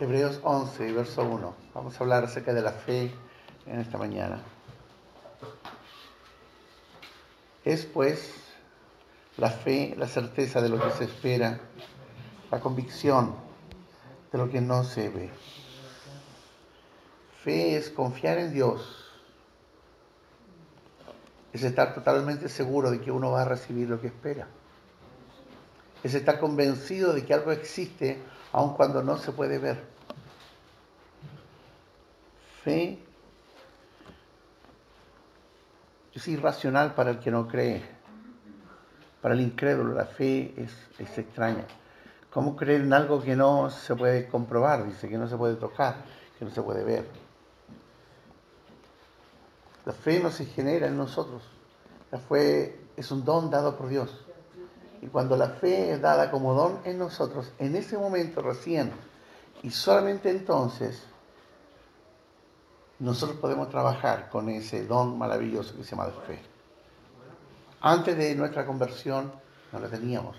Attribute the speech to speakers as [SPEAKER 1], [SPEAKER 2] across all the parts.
[SPEAKER 1] Hebreos 11, verso 1. Vamos a hablar acerca de la fe en esta mañana. Es pues la fe, la certeza de lo que se espera, la convicción de lo que no se ve. Fe es confiar en Dios, es estar totalmente seguro de que uno va a recibir lo que espera. Es estar convencido de que algo existe aun cuando no se puede ver. Fe es irracional para el que no cree. Para el incrédulo la fe es, es extraña. ¿Cómo creer en algo que no se puede comprobar? Dice que no se puede tocar, que no se puede ver. La fe no se genera en nosotros. La fe es un don dado por Dios. Y cuando la fe es dada como don en nosotros, en ese momento recién y solamente entonces, nosotros podemos trabajar con ese don maravilloso que se llama fe. Antes de nuestra conversión no la teníamos,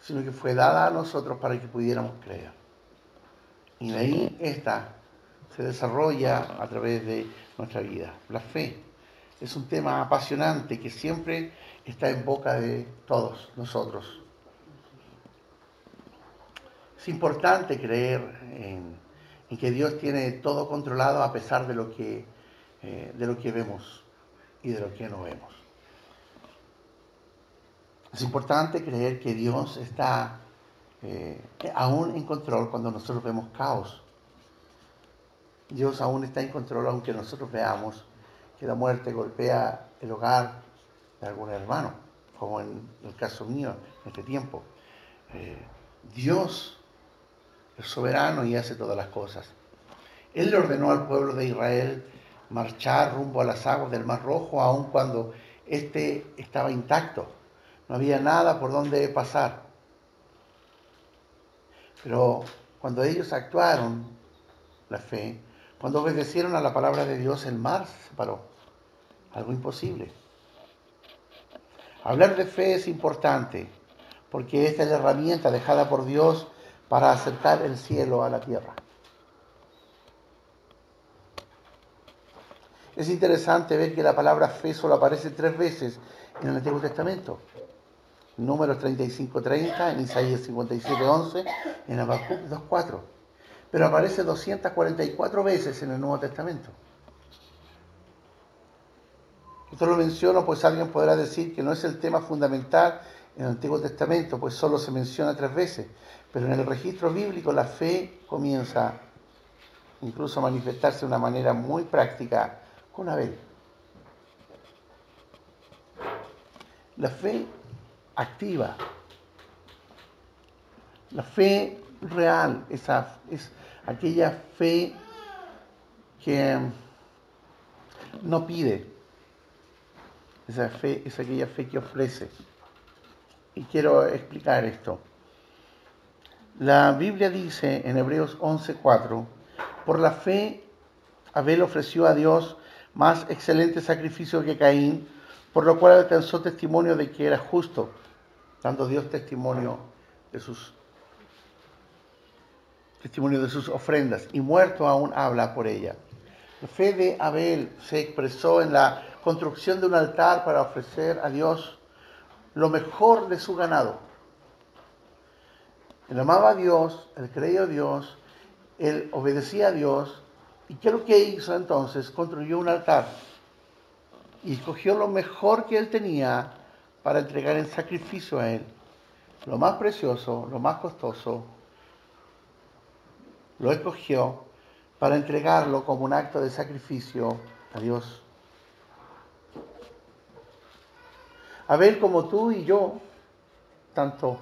[SPEAKER 1] sino que fue dada a nosotros para que pudiéramos creer. Y de ahí esta se desarrolla a través de nuestra vida. La fe es un tema apasionante que siempre está en boca de todos nosotros. Es importante creer en, que Dios tiene todo controlado a pesar de lo que, eh, de lo que vemos y de lo que no vemos. Es importante creer que Dios está eh, aún en control cuando nosotros vemos caos. Dios aún está en control aunque nosotros veamos que la muerte golpea el hogar de algún hermano, como en el caso mío en este tiempo. Eh, Dios es soberano y hace todas las cosas. Él le ordenó al pueblo de Israel marchar rumbo a las aguas del Mar Rojo, aun cuando éste estaba intacto. No había nada por donde pasar. Pero cuando ellos actuaron la fe, cuando obedecieron a la palabra de Dios, el mar se separó. Algo imposible. Hablar de fe es importante porque esta es la herramienta dejada por Dios para acercar el cielo a la tierra. Es interesante ver que la palabra fe solo aparece tres veces en el Antiguo Testamento. En Números 35.30, en Isaías 57.11, en Habacuc 2.4. Pero aparece 244 veces en el Nuevo Testamento. Esto lo menciono pues alguien podrá decir que no es el tema fundamental en el Antiguo Testamento, pues solo se menciona tres veces, pero en el registro bíblico la fe comienza incluso a manifestarse de una manera muy práctica con Abel. La fe activa, la fe real, esa, es aquella fe que no pide, esa fe es aquella fe que ofrece. Y quiero explicar esto. La Biblia dice en Hebreos 11:4, por la fe Abel ofreció a Dios más excelente sacrificio que Caín, por lo cual alcanzó testimonio de que era justo, dando Dios testimonio de sus testimonio de sus ofrendas, y muerto aún habla por ella. La fe de Abel se expresó en la construcción de un altar para ofrecer a Dios lo mejor de su ganado. Él amaba a Dios, él creía a Dios, él obedecía a Dios. ¿Y qué es lo que hizo entonces? Construyó un altar y escogió lo mejor que él tenía para entregar en sacrificio a él. Lo más precioso, lo más costoso, lo escogió para entregarlo como un acto de sacrificio a Dios. Abel como tú y yo, tanto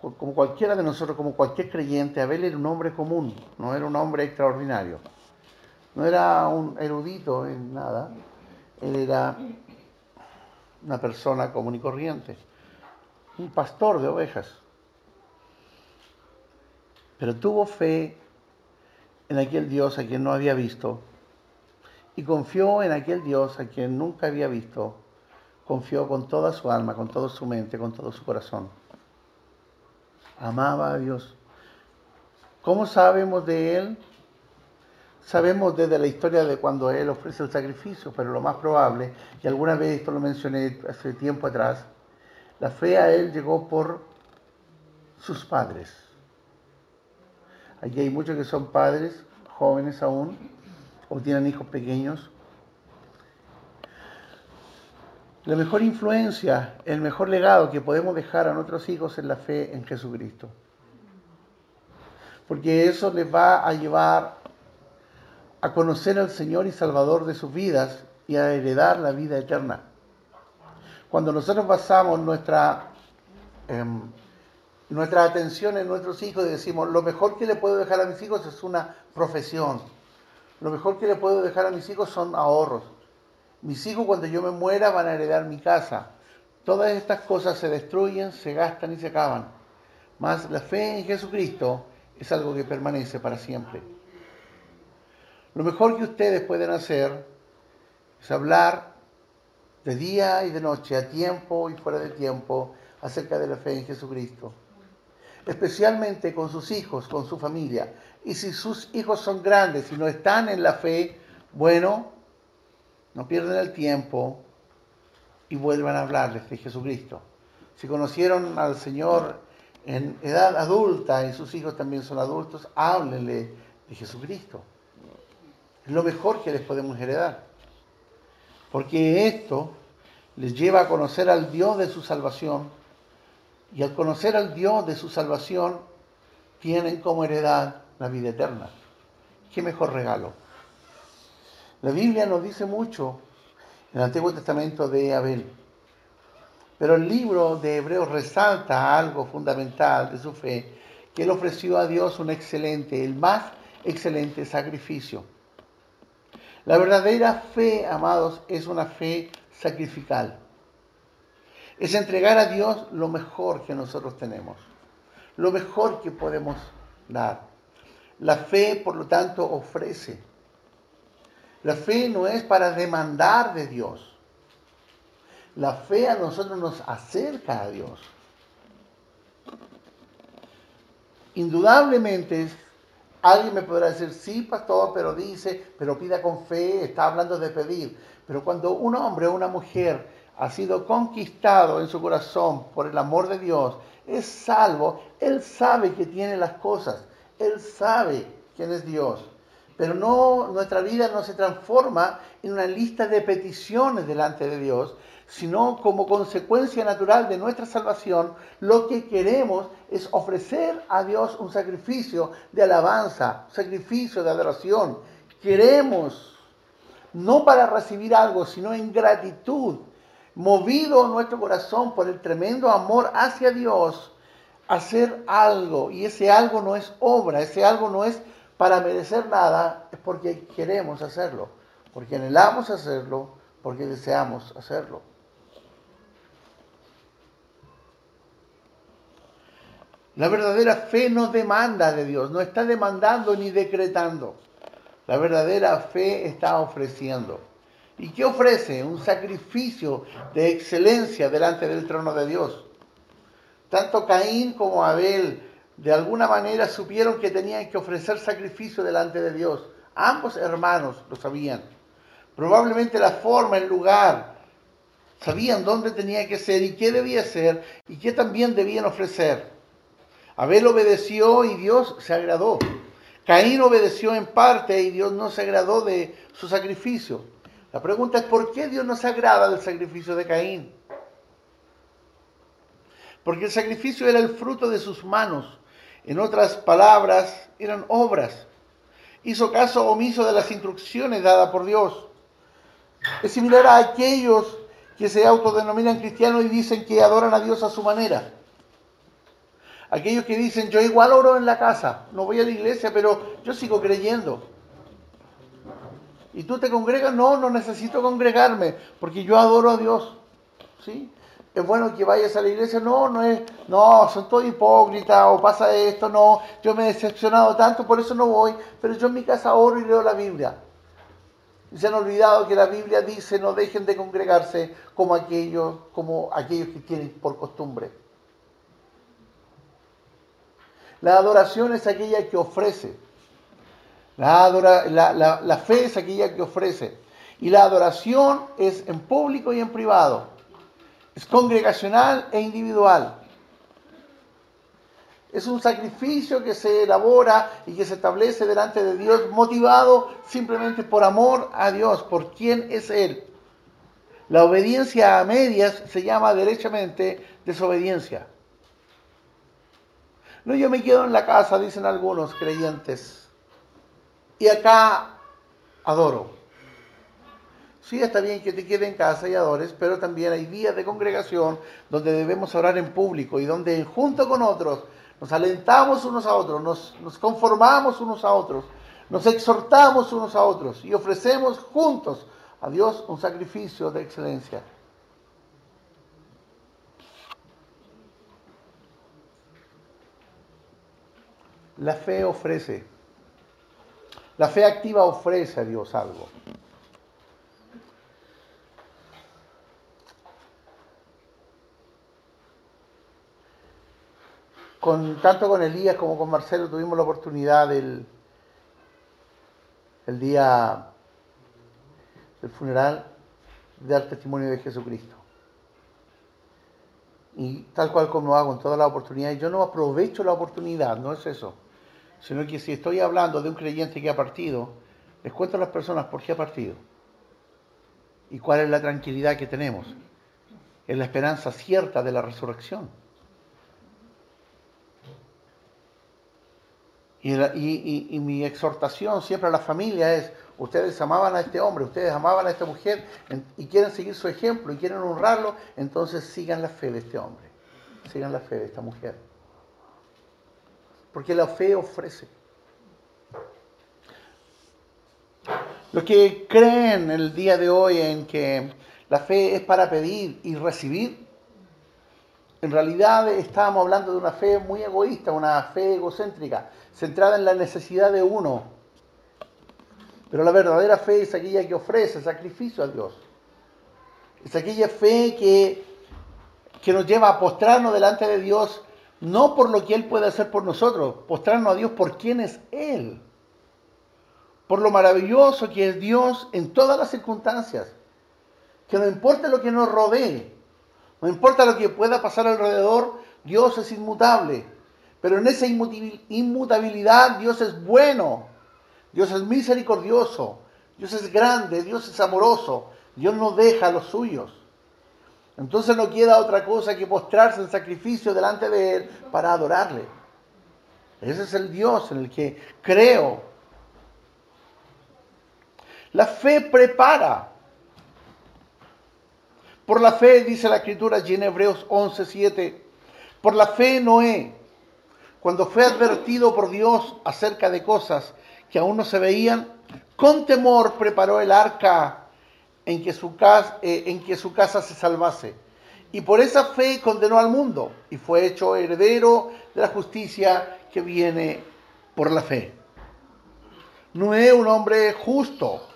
[SPEAKER 1] como cualquiera de nosotros, como cualquier creyente, Abel era un hombre común, no era un hombre extraordinario. No era un erudito en nada, él era una persona común y corriente, un pastor de ovejas. Pero tuvo fe en aquel Dios a quien no había visto y confió en aquel Dios a quien nunca había visto confió con toda su alma, con toda su mente, con todo su corazón. Amaba a Dios. ¿Cómo sabemos de Él? Sabemos desde la historia de cuando Él ofrece el sacrificio, pero lo más probable, y alguna vez esto lo mencioné hace tiempo atrás, la fe a Él llegó por sus padres. Aquí hay muchos que son padres, jóvenes aún, o tienen hijos pequeños. La mejor influencia, el mejor legado que podemos dejar a nuestros hijos es la fe en Jesucristo. Porque eso les va a llevar a conocer al Señor y Salvador de sus vidas y a heredar la vida eterna. Cuando nosotros basamos nuestra, em, atención en nuestros hijos y decimos, lo mejor que le puedo dejar a mis hijos es una profesión, lo mejor que le puedo dejar a mis hijos son ahorros. Mis hijos cuando yo me muera van a heredar mi casa. Todas estas cosas se destruyen, se gastan y se acaban. Mas la fe en Jesucristo es algo que permanece para siempre. Lo mejor que ustedes pueden hacer es hablar de día y de noche, a tiempo y fuera de tiempo, acerca de la fe en Jesucristo. Especialmente con sus hijos, con su familia. Y si sus hijos son grandes y no están en la fe, bueno, no pierden el tiempo y vuelvan a hablarles de Jesucristo. Si conocieron al Señor en edad adulta y sus hijos también son adultos, háblenle de Jesucristo. Es lo mejor que les podemos heredar. Porque esto les lleva a conocer al Dios de su salvación. Y al conocer al Dios de su salvación, tienen como heredad la vida eterna. ¿Qué mejor regalo? La Biblia nos dice mucho en el Antiguo Testamento de Abel. Pero el libro de Hebreos resalta algo fundamental de su fe, que él ofreció a Dios un excelente, el más excelente sacrificio. La verdadera fe, amados, es una fe sacrificial. Es entregar a Dios lo mejor que nosotros tenemos, lo mejor que podemos dar. La fe, por lo tanto, ofrece. La fe no es para demandar de Dios. La fe a nosotros nos acerca a Dios. Indudablemente, alguien me podrá decir, sí, pastor, pero dice, pero pida con fe, está hablando de pedir. Pero cuando un hombre o una mujer ha sido conquistado en su corazón por el amor de Dios, es salvo, él sabe que tiene las cosas. Él sabe quién es Dios. Pero no, nuestra vida no se transforma en una lista de peticiones delante de Dios, sino como consecuencia natural de nuestra salvación, lo que queremos es ofrecer a Dios un sacrificio de alabanza, un sacrificio de adoración. Queremos, no para recibir algo, sino en gratitud, movido nuestro corazón por el tremendo amor hacia Dios, hacer algo, y ese algo no es obra, ese algo no es para merecer nada, es porque queremos hacerlo, porque anhelamos hacerlo, porque deseamos hacerlo. La verdadera fe no demanda de Dios, no está demandando ni decretando. La verdadera fe está ofreciendo. ¿Y qué ofrece? Un sacrificio de excelencia delante del trono de Dios. Tanto Caín como Abel de alguna manera supieron que tenían que ofrecer sacrificio delante de Dios. Ambos hermanos lo sabían. Probablemente la forma, el lugar, sabían dónde tenía que ser y qué debía ser y qué también debían ofrecer. Abel obedeció y Dios se agradó. Caín obedeció en parte y Dios no se agradó de su sacrificio. La pregunta es, ¿por qué Dios no se agrada del sacrificio de Caín? porque el sacrificio era el fruto de sus manos. En otras palabras, eran obras. Hizo caso omiso de las instrucciones dadas por Dios. Es similar a aquellos que se autodenominan cristianos y dicen que adoran a Dios a su manera. Aquellos que dicen, yo igual oro en la casa, no voy a la iglesia, pero yo sigo creyendo. ¿Y tú te congregas? No, no necesito congregarme, porque yo adoro a Dios. ¿Sí? Es bueno que vayas a la iglesia, no, no es, no, son todos hipócritas, o pasa esto, no, yo me he decepcionado tanto, por eso no voy, pero yo en mi casa oro y leo la Biblia. Y se han olvidado que la Biblia dice no dejen de congregarse como aquellos, como aquellos que tienen por costumbre. La adoración es aquella que ofrece. La, la fe es aquella que ofrece. Y la adoración es en público y en privado. Es congregacional e individual. Es un sacrificio que se elabora y que se establece delante de Dios motivado simplemente por amor a Dios, por quién es Él. La obediencia a medias se llama derechamente desobediencia. No, yo me quedo en la casa, dicen algunos creyentes. Y acá adoro. Sí, está bien que te quede en casa y adores, pero también hay días de congregación donde debemos orar en público y donde junto con otros nos alentamos unos a otros, nos, nos conformamos unos a otros, nos exhortamos unos a otros y ofrecemos juntos a Dios un sacrificio de excelencia. La fe ofrece, la fe activa ofrece a Dios algo. Con, tanto con Elías como con Marcelo tuvimos la oportunidad del el día del funeral de dar testimonio de Jesucristo. Y tal cual como hago en toda la oportunidad, yo no aprovecho la oportunidad, no es eso, sino que si estoy hablando de un creyente que ha partido, les cuento a las personas por qué ha partido y cuál es la tranquilidad que tenemos, es la esperanza cierta de la resurrección. Y, mi exhortación siempre a la familia es, ustedes amaban a este hombre, ustedes amaban a esta mujer y quieren seguir su ejemplo y quieren honrarlo, entonces sigan la fe de este hombre, sigan la fe de esta mujer. Porque la fe ofrece. Los que creen el día de hoy en que la fe es para pedir y recibir, en realidad estábamos hablando de una fe muy egoísta, una fe egocéntrica, centrada en la necesidad de uno. Pero la verdadera fe es aquella que ofrece sacrificio a Dios. Es aquella fe que, que nos lleva a postrarnos delante de Dios, no por lo que Él puede hacer por nosotros, postrarnos a Dios por quién es Él. Por lo maravilloso que es Dios en todas las circunstancias. Que no importa lo que nos rodee, no importa lo que pueda pasar alrededor, Dios es inmutable. Pero en esa inmutabilidad Dios es bueno, Dios es misericordioso, Dios es grande, Dios es amoroso, Dios no deja a los suyos. Entonces no queda otra cosa que postrarse en sacrificio delante de Él para adorarle. Ese es el Dios en el que creo. La fe prepara. Por la fe, dice la escritura allí en Hebreos 11:7, por la fe Noé, cuando fue advertido por Dios acerca de cosas que aún no se veían, con temor preparó el arca en que su casa, eh, en que su casa se salvase. Y por esa fe condenó al mundo y fue hecho heredero de la justicia que viene por la fe. Noé, un hombre justo,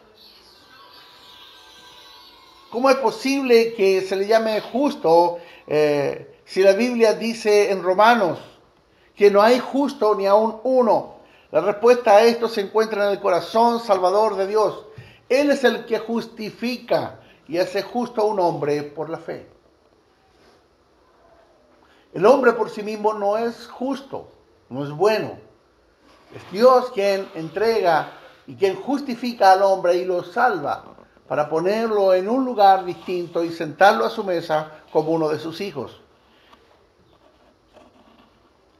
[SPEAKER 1] ¿Cómo es posible que se le llame justo eh, si la Biblia dice en Romanos que no hay justo ni aún uno? La respuesta a esto se encuentra en el corazón salvador de Dios. Él es el que justifica y hace justo a un hombre por la fe. El hombre por sí mismo no es justo, no es bueno. Es Dios quien entrega y quien justifica al hombre y lo salva para ponerlo en un lugar distinto y sentarlo a su mesa como uno de sus hijos.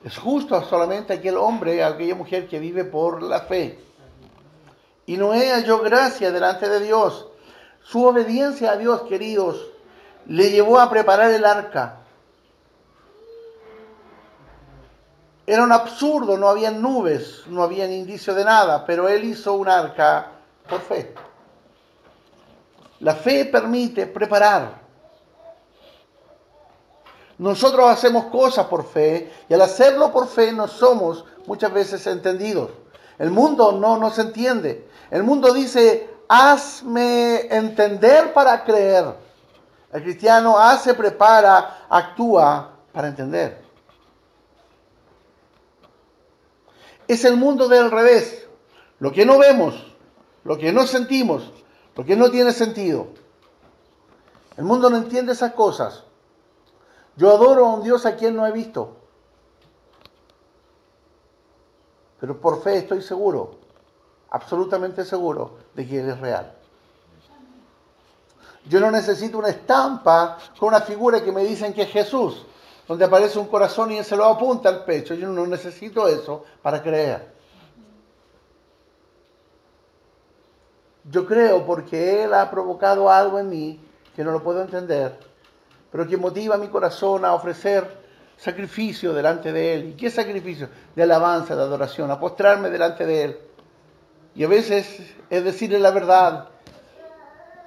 [SPEAKER 1] Es justo solamente aquel hombre, aquella mujer que vive por la fe. Y Noé halló gracia delante de Dios. Su obediencia a Dios, queridos, le llevó a preparar el arca. Era un absurdo, no había nubes, no había indicio de nada, pero él hizo un arca por fe. La fe permite preparar. Nosotros hacemos cosas por fe y al hacerlo por fe no somos muchas veces entendidos. El mundo no nos entiende. El mundo dice, hazme entender para creer. El cristiano hace, prepara, actúa para entender. Es el mundo del revés. Lo que no vemos, lo que no sentimos, lo que no tiene sentido. El mundo no entiende esas cosas. Yo adoro a un Dios a quien no he visto. Pero por fe estoy seguro, absolutamente seguro, de que Él es real. Yo no necesito una estampa con una figura que me dicen que es Jesús, donde aparece un corazón y Él se lo apunta al pecho. Yo no necesito eso para creer. Yo creo porque Él ha provocado algo en mí que no lo puedo entender, pero que motiva mi corazón a ofrecer sacrificio delante de Él. ¿Y qué sacrificio? De alabanza, de adoración, a postrarme delante de Él. Y a veces es decirle la verdad,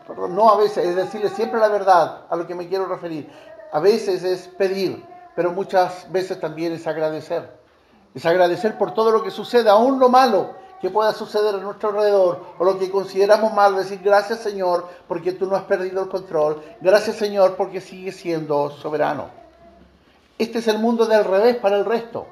[SPEAKER 1] perdón, no a veces, es decirle siempre la verdad a lo que me quiero referir. A veces es pedir, pero muchas veces también es agradecer. Es agradecer por todo lo que sucede, aún lo malo que pueda suceder a nuestro alrededor o lo que consideramos mal, decir gracias Señor porque tú no has perdido el control, gracias Señor porque sigues siendo soberano. Este es el mundo del revés para el resto.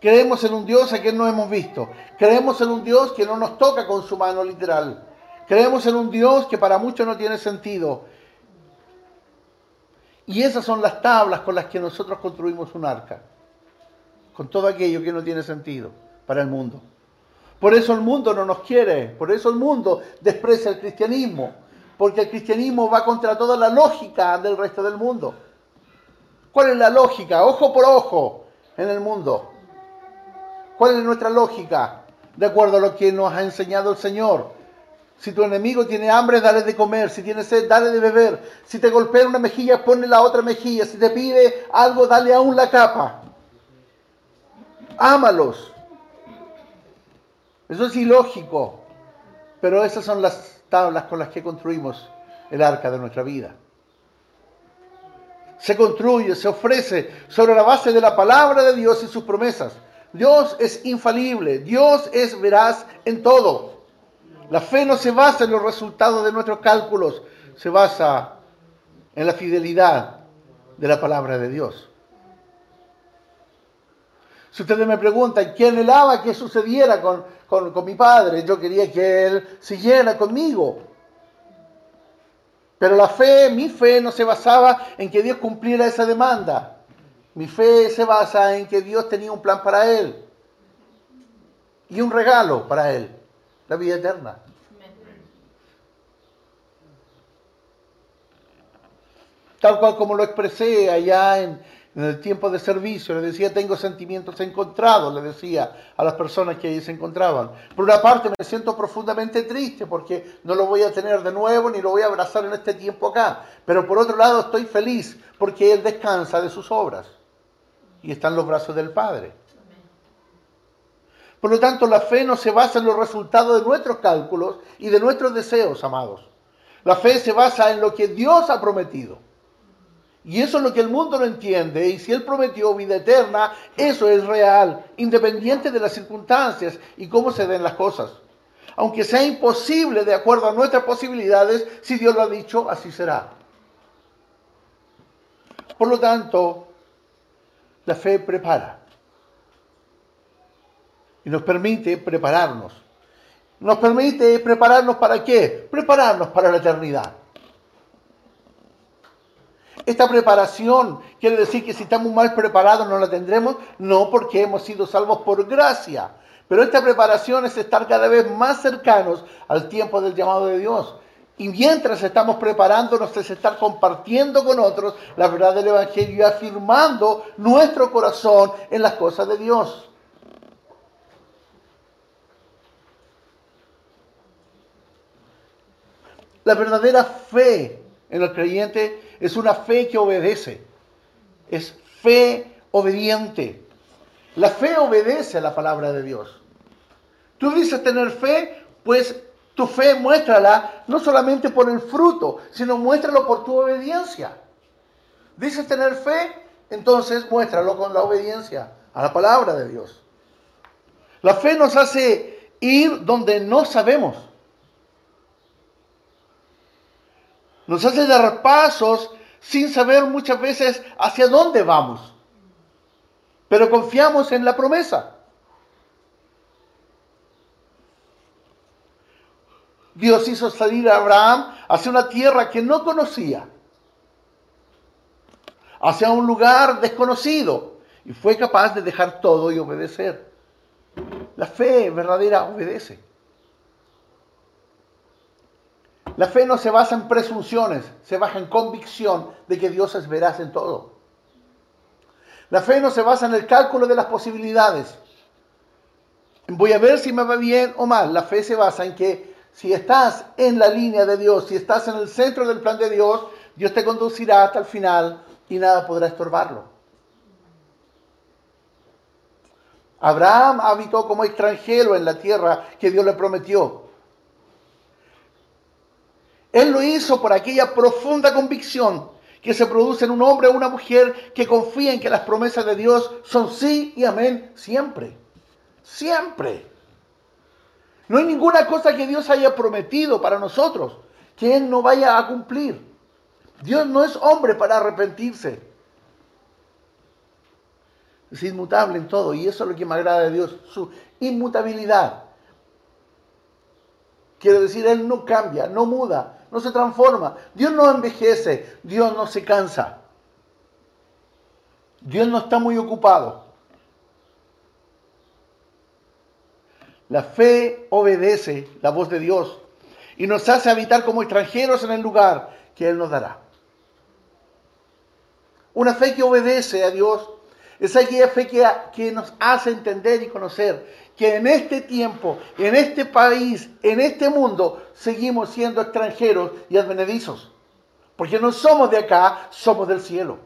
[SPEAKER 1] Creemos en un Dios a quien no hemos visto. Creemos en un Dios que no nos toca con su mano literal. Creemos en un Dios que para muchos no tiene sentido. Y esas son las tablas con las que nosotros construimos un arca. Con todo aquello que no tiene sentido para el mundo. Por eso el mundo no nos quiere. Por eso el mundo desprecia el cristianismo. Porque el cristianismo va contra toda la lógica del resto del mundo. ¿Cuál es la lógica? Ojo por ojo en el mundo. ¿Cuál es nuestra lógica? De acuerdo a lo que nos ha enseñado el Señor. Si tu enemigo tiene hambre, dale de comer. Si tiene sed, dale de beber. Si te golpea una mejilla, ponle la otra mejilla. Si te pide algo, dale aún la capa. Ámalos. Eso es ilógico. Pero esas son las tablas con las que construimos el arca de nuestra vida se construye, se ofrece sobre la base de la palabra de Dios y sus promesas. Dios es infalible, Dios es veraz en todo. La fe no se basa en los resultados de nuestros cálculos, se basa en la fidelidad de la palabra de Dios. Si ustedes me preguntan, ¿quién anhelaba que sucediera con, con, con mi padre? Yo quería que él siguiera conmigo. Pero la fe, mi fe no se basaba en que Dios cumpliera esa demanda. Mi fe se basa en que Dios tenía un plan para él y un regalo para él, la vida eterna. Tal cual como lo expresé allá en, en el tiempo de servicio, le decía, tengo sentimientos encontrados, le decía a las personas que allí se encontraban. Por una parte me siento profundamente triste porque no lo voy a tener de nuevo ni lo voy a abrazar en este tiempo acá. Pero por otro lado estoy feliz porque Él descansa de sus obras y está en los brazos del Padre. Por lo tanto, la fe no se basa en los resultados de nuestros cálculos y de nuestros deseos, amados. La fe se basa en lo que Dios ha prometido. Y eso es lo que el mundo no entiende. Y si Él prometió vida eterna, eso es real, independiente de las circunstancias y cómo se den las cosas. Aunque sea imposible de acuerdo a nuestras posibilidades, si Dios lo ha dicho, así será. Por lo tanto, la fe prepara. Y nos permite prepararnos. Nos permite prepararnos para qué? Prepararnos para la eternidad. Esta preparación quiere decir que si estamos mal preparados no la tendremos, no porque hemos sido salvos por gracia. Pero esta preparación es estar cada vez más cercanos al tiempo del llamado de Dios. Y mientras estamos preparándonos es estar compartiendo con otros la verdad del Evangelio y afirmando nuestro corazón en las cosas de Dios. La verdadera fe en el creyente es una fe que obedece. Es fe obediente. La fe obedece a la palabra de Dios. Tú dices tener fe, pues tu fe muéstrala no solamente por el fruto, sino muéstralo por tu obediencia. Dices tener fe, entonces muéstralo con la obediencia a la palabra de Dios. La fe nos hace ir donde no sabemos. nos hace dar pasos sin saber muchas veces hacia dónde vamos. Pero confiamos en la promesa. Dios hizo salir a Abraham hacia una tierra que no conocía, hacia un lugar desconocido, y fue capaz de dejar todo y obedecer. La fe verdadera obedece. La fe no se basa en presunciones, se basa en convicción de que Dios es veraz en todo. La fe no se basa en el cálculo de las posibilidades. Voy a ver si me va bien o mal. La fe se basa en que si estás en la línea de Dios, si estás en el centro del plan de Dios, Dios te conducirá hasta el final y nada podrá estorbarlo. Abraham habitó como extranjero en la tierra que Dios le prometió. Él lo hizo por aquella profunda convicción que se produce en un hombre o una mujer que confía en que las promesas de Dios son sí y amén siempre. Siempre. No hay ninguna cosa que Dios haya prometido para nosotros que Él no vaya a cumplir. Dios no es hombre para arrepentirse. Es inmutable en todo y eso es lo que me agrada de Dios, su inmutabilidad. Quiere decir, Él no cambia, no muda, no se transforma. Dios no envejece, Dios no se cansa. Dios no está muy ocupado. La fe obedece la voz de Dios y nos hace habitar como extranjeros en el lugar que Él nos dará. Una fe que obedece a Dios es aquella fe que, que nos hace entender y conocer que en este tiempo, en este país, en este mundo, seguimos siendo extranjeros y advenedizos. Porque no somos de acá, somos del cielo.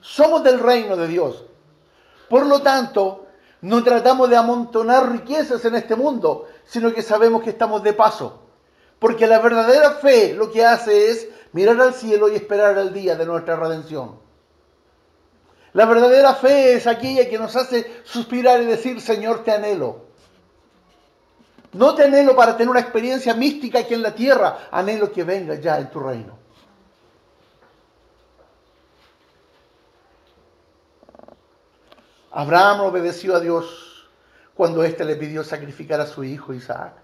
[SPEAKER 1] Somos del reino de Dios. Por lo tanto, no tratamos de amontonar riquezas en este mundo, sino que sabemos que estamos de paso. Porque la verdadera fe lo que hace es mirar al cielo y esperar el día de nuestra redención. La verdadera fe es aquella que nos hace suspirar y decir, Señor, te anhelo. No te anhelo para tener una experiencia mística aquí en la tierra, anhelo que venga ya en tu reino. Abraham obedeció a Dios cuando éste le pidió sacrificar a su hijo Isaac.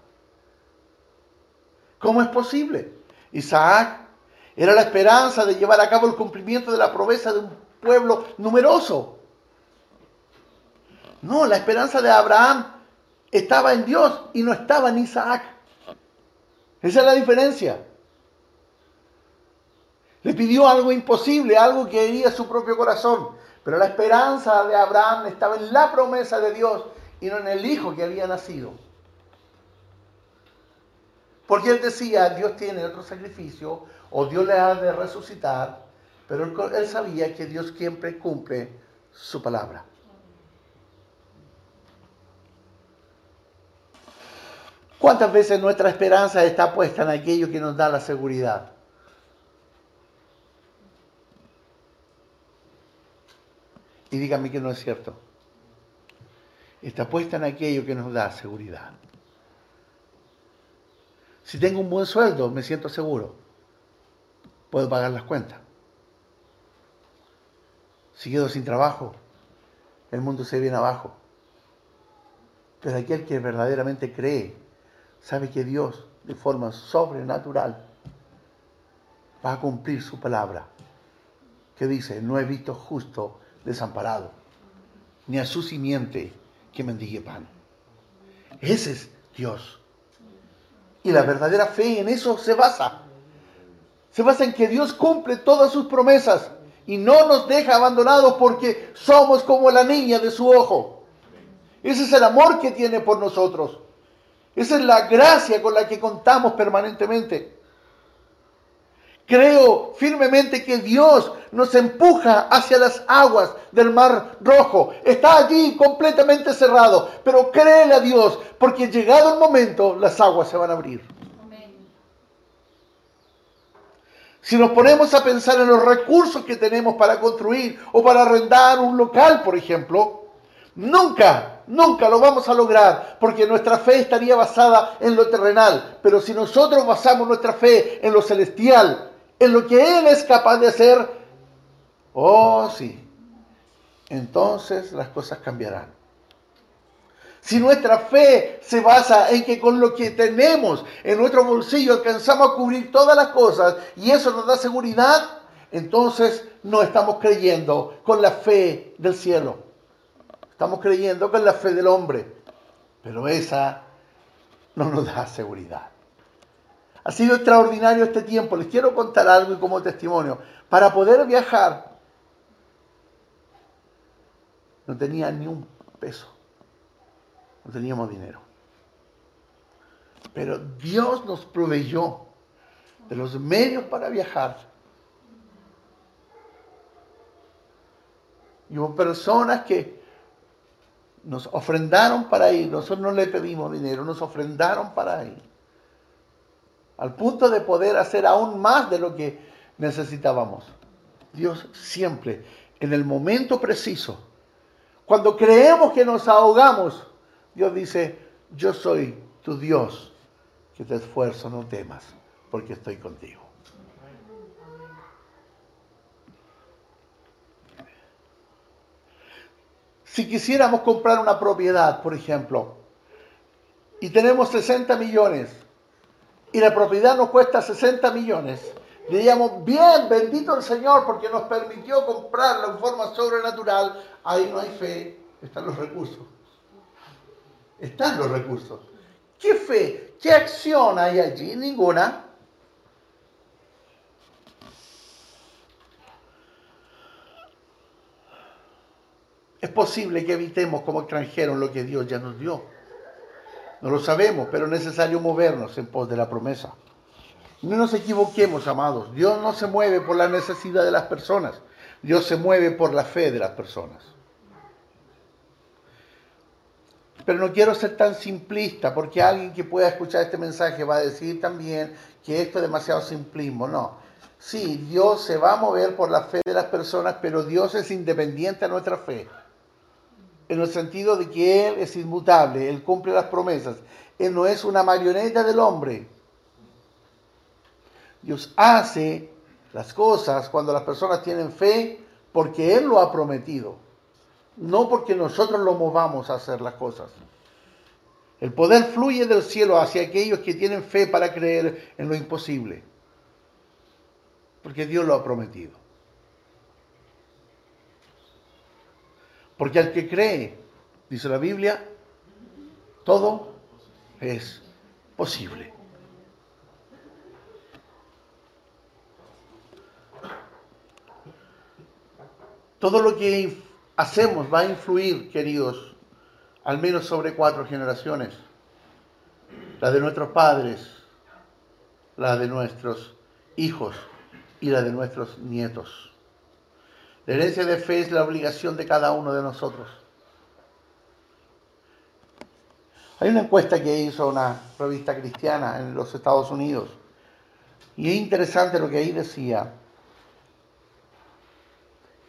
[SPEAKER 1] ¿Cómo es posible? Isaac era la esperanza de llevar a cabo el cumplimiento de la promesa de un pueblo numeroso. No, la esperanza de Abraham estaba en Dios y no estaba en Isaac. Esa es la diferencia. Le pidió algo imposible, algo que hería su propio corazón. Pero la esperanza de Abraham estaba en la promesa de Dios y no en el hijo que había nacido. Porque él decía, Dios tiene otro sacrificio o Dios le ha de resucitar, pero él, sabía que Dios siempre cumple su palabra. ¿Cuántas veces nuestra esperanza está puesta en aquello que nos da la seguridad? Y dígame que no es cierto. Está puesta en aquello que nos da seguridad. Si tengo un buen sueldo, me siento seguro. Puedo pagar las cuentas. Si quedo sin trabajo, el mundo se viene abajo. Pero aquel que verdaderamente cree sabe que Dios, de forma sobrenatural, va a cumplir su palabra, que dice, no he visto justo desamparado, ni a su simiente que mendigue pan. Ese es Dios. Y la verdadera fe en eso se basa. Se basa en que Dios cumple todas sus promesas y no nos deja abandonados porque somos como la niña de su ojo. Ese es el amor que tiene por nosotros. Esa es la gracia con la que contamos permanentemente. Creo firmemente que Dios nos empuja hacia las aguas del mar rojo. Está allí completamente cerrado, pero créele a Dios, porque llegado el momento las aguas se van a abrir. Si nos ponemos a pensar en los recursos que tenemos para construir o para arrendar un local, por ejemplo, nunca nunca lo vamos a lograr porque nuestra fe estaría basada en lo terrenal. Pero si nosotros basamos nuestra fe en lo celestial, en lo que Él es capaz de hacer, oh sí, entonces las cosas cambiarán. Si nuestra fe se basa en que con lo que tenemos en nuestro bolsillo alcanzamos a cubrir todas las cosas y eso nos da seguridad, entonces no estamos creyendo con la fe del cielo. Estamos creyendo con la fe del hombre. Pero esa no nos da seguridad. Ha sido extraordinario este tiempo. Les quiero contar algo y como testimonio. Para poder viajar, no tenía ni un peso. No teníamos dinero. Pero Dios nos proveyó de los medios para viajar. Y hubo personas que nos ofrendaron para ir. Nosotros no le pedimos dinero, nos ofrendaron para ir. Al punto de poder hacer aún más de lo que necesitábamos. Dios siempre, en el momento preciso, cuando creemos que nos ahogamos, Dios dice, yo soy tu Dios, que te esfuerzo, no temas, porque estoy contigo. Si quisiéramos comprar una propiedad, por ejemplo, y tenemos 60 millones, y la propiedad nos cuesta 60 millones, diríamos, bien, bendito el Señor porque nos permitió comprarla en forma sobrenatural, ahí no hay fe, están los recursos. Están los recursos. ¿Qué fe? ¿Qué acción hay allí? Ninguna. Es posible que evitemos como extranjeros lo que Dios ya nos dio. No lo sabemos, pero es necesario movernos en pos de la promesa. No nos equivoquemos, amados. Dios no se mueve por la necesidad de las personas. Dios se mueve por la fe de las personas. Pero no quiero ser tan simplista, porque alguien que pueda escuchar este mensaje va a decir también que esto es demasiado simplismo. No. Sí, Dios se va a mover por la fe de las personas, pero Dios es independiente a nuestra fe. En el sentido de que Él es inmutable, Él cumple las promesas. Él no es una marioneta del hombre. Dios hace las cosas cuando las personas tienen fe porque Él lo ha prometido no porque nosotros lo movamos a hacer las cosas. El poder fluye del cielo hacia aquellos que tienen fe para creer en lo imposible, porque Dios lo ha prometido. Porque al que cree, dice la Biblia, todo es posible. Todo lo que hacemos va a influir, queridos, al menos sobre cuatro generaciones. La de nuestros padres, la de nuestros hijos y la de nuestros nietos. La herencia de fe es la obligación de cada uno de nosotros. Hay una encuesta que hizo una revista cristiana en los Estados Unidos y es interesante lo que ahí decía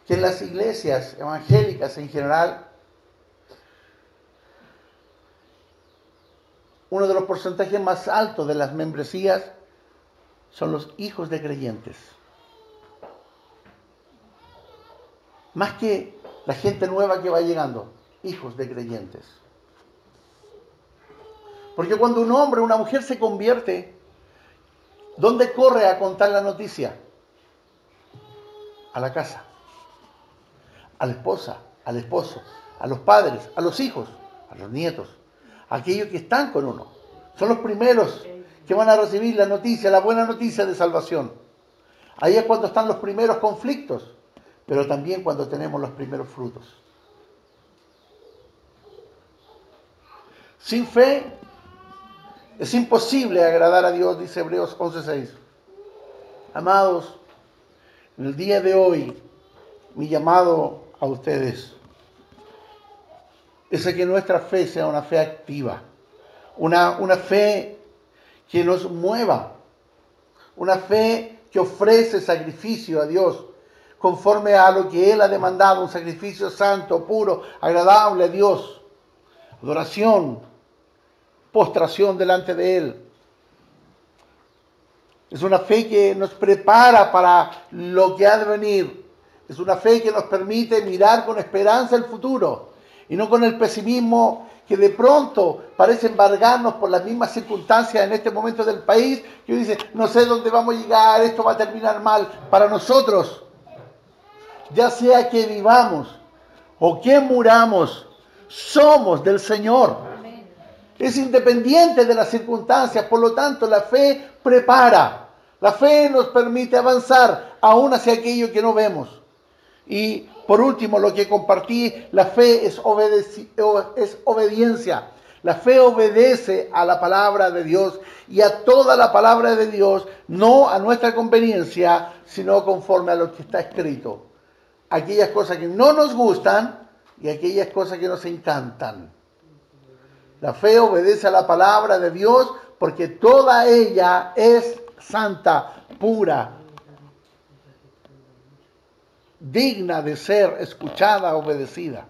[SPEAKER 1] que en las iglesias evangélicas en general, uno de los porcentajes más altos de las membresías son los hijos de creyentes. Más que la gente nueva que va llegando, hijos de creyentes. Porque cuando un hombre o una mujer se convierte, ¿dónde corre a contar la noticia? A la casa a la esposa, al esposo, a los padres, a los hijos, a los nietos, a aquellos que están con uno. Son los primeros que van a recibir la noticia, la buena noticia de salvación. Ahí es cuando están los primeros conflictos, pero también cuando tenemos los primeros frutos. Sin fe es imposible agradar a Dios, dice Hebreos 11:6. Amados, en el día de hoy, mi llamado a ustedes. Es que nuestra fe sea una fe activa, una, una fe que nos mueva, una fe que ofrece sacrificio a Dios conforme a lo que Él ha demandado, un sacrificio santo, puro, agradable a Dios, adoración, postración delante de Él. Es una fe que nos prepara para lo que ha de venir es una fe que nos permite mirar con esperanza el futuro. y no con el pesimismo que de pronto parece embargarnos por las mismas circunstancias en este momento del país, que dice, no sé dónde vamos a llegar, esto va a terminar mal. Para nosotros, ya sea que vivamos o que muramos, somos del Señor. Es independiente de las circunstancias, por lo tanto la fe prepara. La fe nos permite avanzar aún hacia aquello que no vemos. Y por último, lo que compartí, la fe es, obediencia. La fe obedece a la palabra de Dios y a toda la palabra de Dios, no a nuestra conveniencia, sino conforme a lo que está escrito. Aquellas cosas que no nos gustan y aquellas cosas que nos encantan. La fe obedece a la palabra de Dios porque toda ella es santa, pura, digna de ser escuchada, obedecida.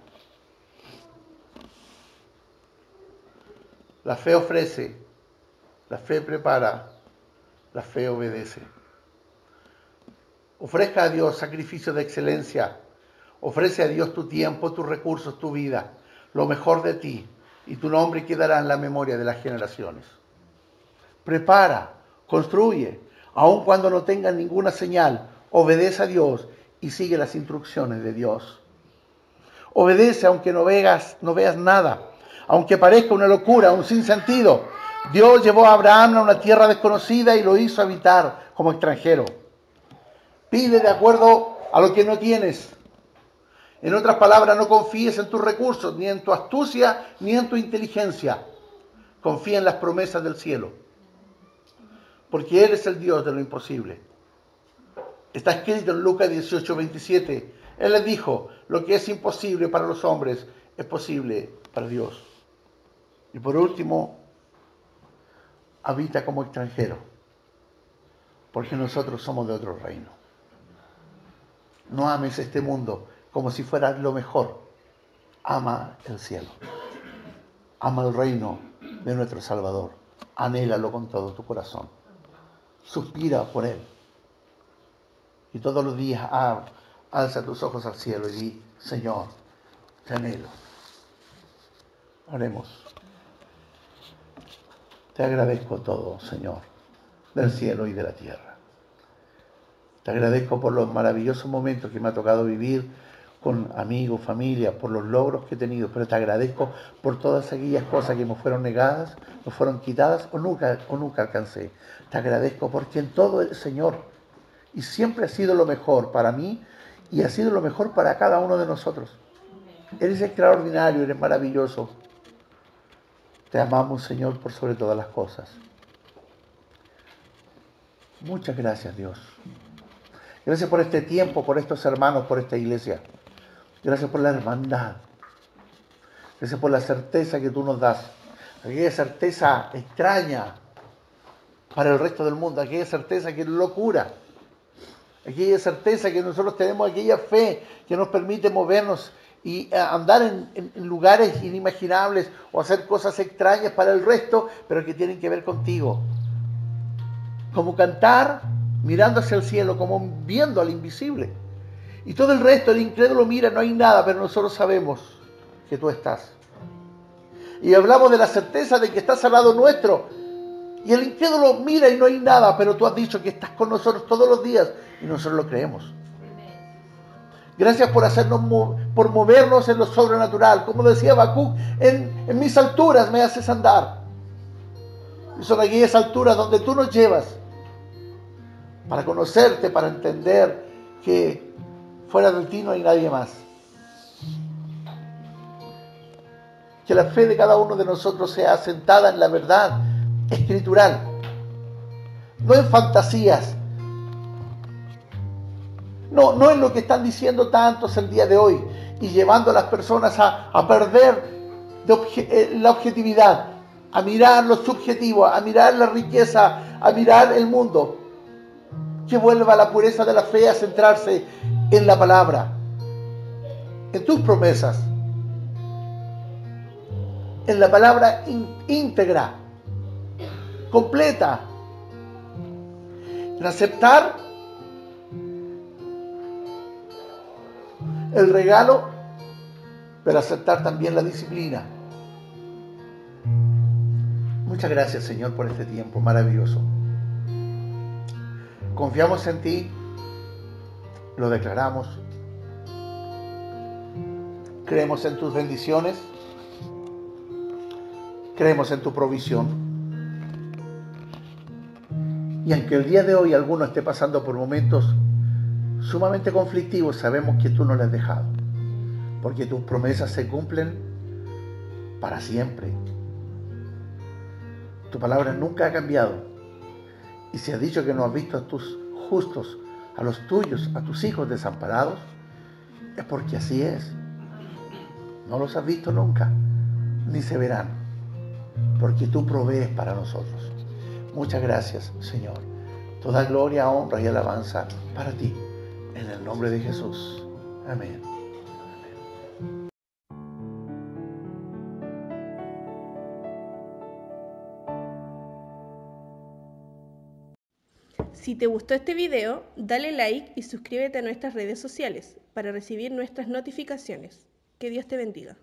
[SPEAKER 1] La fe ofrece, la fe prepara, la fe obedece. Ofrezca a Dios sacrificio de excelencia. Ofrece a Dios tu tiempo, tus recursos, tu vida, lo mejor de ti, y tu nombre quedará en la memoria de las generaciones. Prepara, construye, aun cuando no tengas ninguna señal, obedece a Dios y sigue las instrucciones de Dios. Obedece aunque no veas, no veas nada, aunque parezca una locura, un sinsentido. Dios llevó a Abraham a una tierra desconocida y lo hizo habitar como extranjero. Pide de acuerdo a lo que no tienes. En otras palabras, no confíes en tus recursos, ni en tu astucia, ni en tu inteligencia. Confía en las promesas del cielo. Porque Él es el Dios de lo imposible. Está escrito en Lucas 18, 27. Él le dijo, lo que es imposible para los hombres es posible para Dios. Y por último, habita como extranjero, porque nosotros somos de otro reino. No ames este mundo como si fuera lo mejor. Ama el cielo. Ama el reino de nuestro Salvador. Anhélalo con todo tu corazón. Suspira por él y todos los días alza tus ojos al cielo y di, Señor, te anhelo. Oremos. Te agradezco todo, Señor, del cielo y de la tierra. Te agradezco por los maravillosos momentos que me ha tocado vivir con amigos, familia, por los logros que he tenido, pero te agradezco por todas aquellas cosas que me fueron negadas, me fueron quitadas o nunca, o nunca alcancé. Te agradezco porque en todo el Señor y siempre ha sido lo mejor para mí y ha sido lo mejor para cada uno de nosotros. Eres extraordinario, eres maravilloso. Te amamos, Señor, por sobre todas las cosas. Muchas gracias, Dios. Gracias por este tiempo, por estos hermanos, por esta iglesia. Gracias por la hermandad. Gracias por la certeza que tú nos das. Aquella certeza extraña para el resto del mundo. Aquella certeza que es locura aquella certeza que nosotros tenemos, aquella fe que nos permite movernos y eh, andar en, lugares inimaginables o hacer cosas extrañas para el resto, pero que tienen que ver contigo. Como cantar mirando hacia el cielo, como viendo al invisible. Y todo el resto, el incrédulo mira, no hay nada, pero nosotros sabemos que tú estás. Y hablamos de la certeza de que estás al lado nuestro, y el incrédulo mira y no hay nada, pero tú has dicho que estás con nosotros todos los días y nosotros lo creemos. Gracias por hacernos, por movernos en lo sobrenatural. Como decía Bakú, en, en mis alturas me haces andar. Y son aquellas alturas donde tú nos llevas para conocerte, para entender que fuera de ti no hay nadie más. Que la fe de cada uno de nosotros sea asentada en la verdad escritural, no en fantasías, no, no en lo que están diciendo tantos el día de hoy y llevando a las personas a, perder eh, la objetividad, a mirar lo subjetivo, a mirar la riqueza, a mirar el mundo. Que vuelva la pureza de la fe a centrarse en la palabra, en tus promesas, en la palabra íntegra completa. En aceptar el regalo pero aceptar también la disciplina. Muchas gracias Señor por este tiempo maravilloso. Confiamos en ti, lo declaramos. Creemos en tus bendiciones, creemos en tu provisión. Y aunque el día de hoy alguno esté pasando por momentos sumamente conflictivos, sabemos que tú no le has dejado, porque tus promesas se cumplen para siempre. Tu palabra nunca ha cambiado y si has dicho que no has visto a tus justos, a los tuyos, a tus hijos desamparados, es porque así es. No los has visto nunca, ni se verán, porque tú provees para nosotros. Muchas gracias, Señor. Toda gloria, honra y alabanza para ti, en el nombre de Jesús. Amén.
[SPEAKER 2] Si te gustó este video, dale like y suscríbete a nuestras redes sociales para recibir nuestras notificaciones. Que Dios te bendiga.